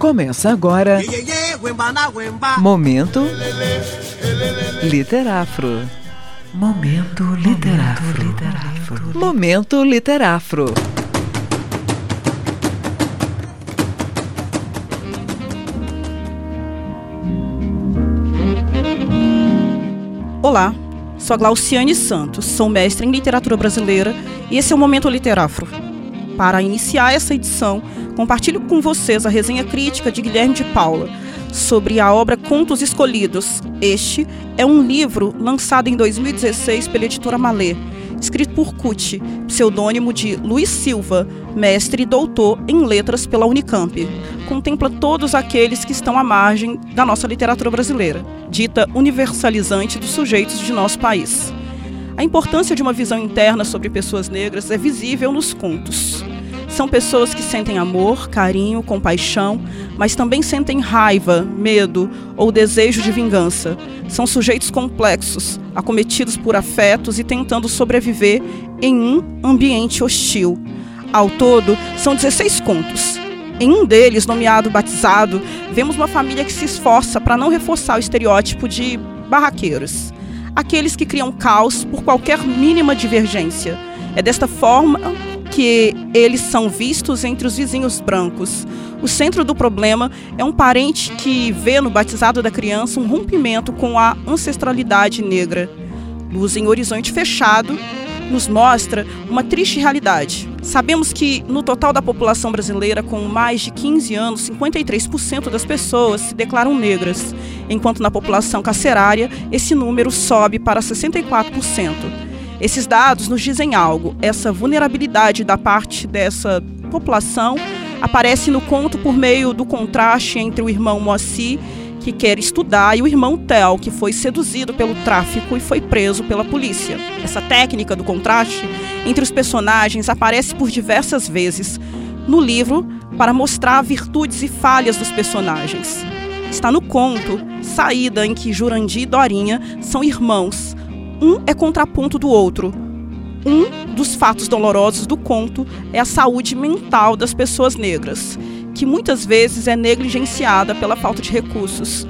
Começa agora. Momento Literafro. Momento Literafro. Momento Literafro. Olá, sou a Glauciane Santos, sou mestre em literatura brasileira e esse é o Momento Literafro. Para iniciar essa edição, compartilho com vocês a resenha crítica de Guilherme de Paula sobre a obra Contos Escolhidos. Este é um livro lançado em 2016 pela editora Malê, escrito por Cuti, pseudônimo de Luiz Silva, mestre e doutor em letras pela Unicamp. Contempla todos aqueles que estão à margem da nossa literatura brasileira, dita universalizante dos sujeitos de nosso país. A importância de uma visão interna sobre pessoas negras é visível nos contos. São pessoas que sentem amor, carinho, compaixão, mas também sentem raiva, medo ou desejo de vingança. São sujeitos complexos, acometidos por afetos e tentando sobreviver em um ambiente hostil. Ao todo, são 16 contos. Em um deles, nomeado Batizado, vemos uma família que se esforça para não reforçar o estereótipo de barraqueiros aqueles que criam caos por qualquer mínima divergência. É desta forma que eles são vistos entre os vizinhos brancos. O centro do problema é um parente que vê no batizado da criança um rompimento com a ancestralidade negra. Luz em horizonte fechado nos mostra uma triste realidade. Sabemos que no total da população brasileira com mais de 15 anos, 53% das pessoas se declaram negras, enquanto na população carcerária esse número sobe para 64%. Esses dados nos dizem algo. Essa vulnerabilidade da parte dessa população aparece no conto por meio do contraste entre o irmão Moacir, que quer estudar, e o irmão Tel, que foi seduzido pelo tráfico e foi preso pela polícia. Essa técnica do contraste entre os personagens aparece por diversas vezes no livro para mostrar virtudes e falhas dos personagens. Está no conto Saída, em que Jurandir e Dorinha são irmãos, um é contraponto do outro. Um dos fatos dolorosos do conto é a saúde mental das pessoas negras, que muitas vezes é negligenciada pela falta de recursos.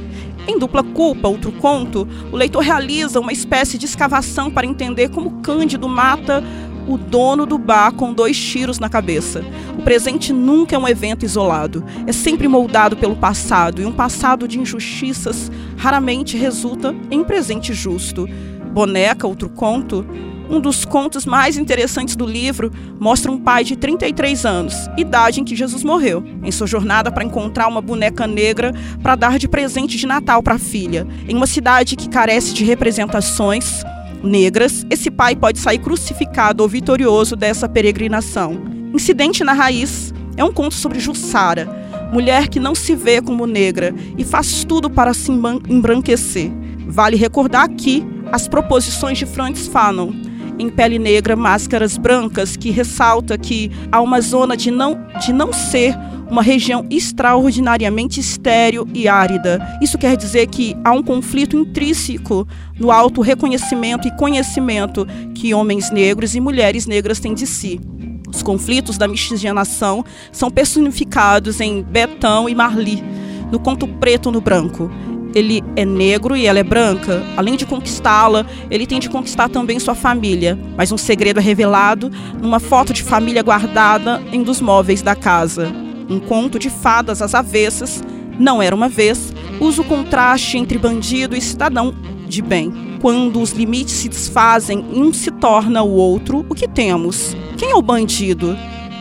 Em Dupla Culpa, outro conto, o leitor realiza uma espécie de escavação para entender como Cândido mata o dono do bar com dois tiros na cabeça. O presente nunca é um evento isolado, é sempre moldado pelo passado, e um passado de injustiças raramente resulta em um presente justo. Boneca, outro conto, um dos contos mais interessantes do livro mostra um pai de 33 anos, idade em que Jesus morreu, em sua jornada para encontrar uma boneca negra para dar de presente de Natal para a filha. Em uma cidade que carece de representações negras, esse pai pode sair crucificado ou vitorioso dessa peregrinação. Incidente na Raiz é um conto sobre Jussara, mulher que não se vê como negra e faz tudo para se embranquecer. Vale recordar aqui as proposições de Francis Fanon em Pele Negra, Máscaras Brancas, que ressalta que há uma zona de não, de não ser uma região extraordinariamente estéril e árida. Isso quer dizer que há um conflito intrínseco no auto-reconhecimento e conhecimento que homens negros e mulheres negras têm de si. Os conflitos da miscigenação são personificados em Betão e Marli, no conto preto no branco ele é negro e ela é branca, além de conquistá-la, ele tem de conquistar também sua família. Mas um segredo é revelado numa foto de família guardada em um dos móveis da casa. Um conto de fadas às avessas, não era uma vez, usa o contraste entre bandido e cidadão de bem. Quando os limites se desfazem e um se torna o outro, o que temos? Quem é o bandido?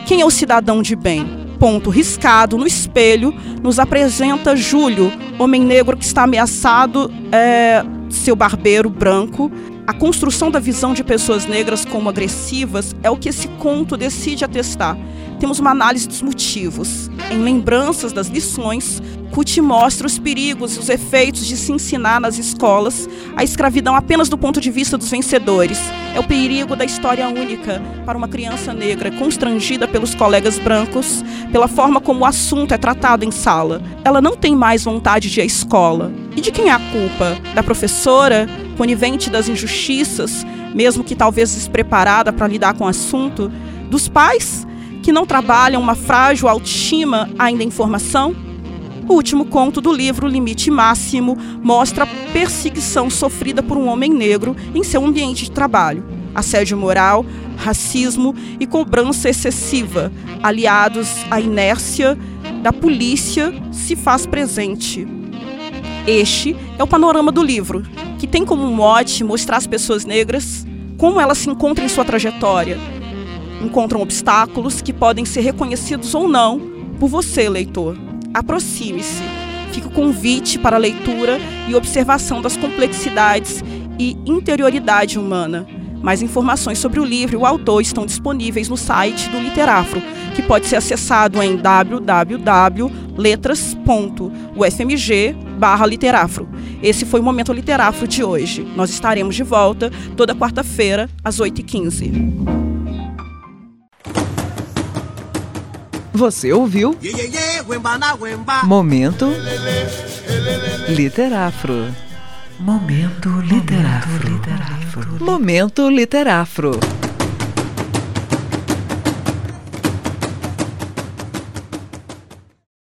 Quem é o cidadão de bem? Ponto riscado no espelho, nos apresenta Júlio, homem negro que está ameaçado, é, seu barbeiro branco. A construção da visão de pessoas negras como agressivas é o que esse conto decide atestar. Temos uma análise dos motivos. Em lembranças das lições, Kuti mostra os perigos e os efeitos de se ensinar nas escolas a escravidão apenas do ponto de vista dos vencedores. É o perigo da história única para uma criança negra constrangida pelos colegas brancos pela forma como o assunto é tratado em sala. Ela não tem mais vontade de ir à escola. E de quem é a culpa? Da professora, conivente das injustiças, mesmo que talvez despreparada para lidar com o assunto? Dos pais, que não trabalham uma frágil autoestima ainda em formação? O último conto do livro, Limite Máximo, mostra a perseguição sofrida por um homem negro em seu ambiente de trabalho. Assédio moral, racismo e cobrança excessiva, aliados à inércia da polícia, se faz presente. Este é o panorama do livro, que tem como mote mostrar às pessoas negras como elas se encontram em sua trajetória. Encontram obstáculos que podem ser reconhecidos ou não por você, leitor. Aproxime-se. Fica o convite para a leitura e observação das complexidades e interioridade humana. Mais informações sobre o livro e o autor estão disponíveis no site do Literafro, que pode ser acessado em www.letras.ufmg/literafro. Esse foi o Momento Literafro de hoje. Nós estaremos de volta toda quarta-feira, às 8h15. Você ouviu? Momento Literafro. Momento Literafro. Momento Literafro.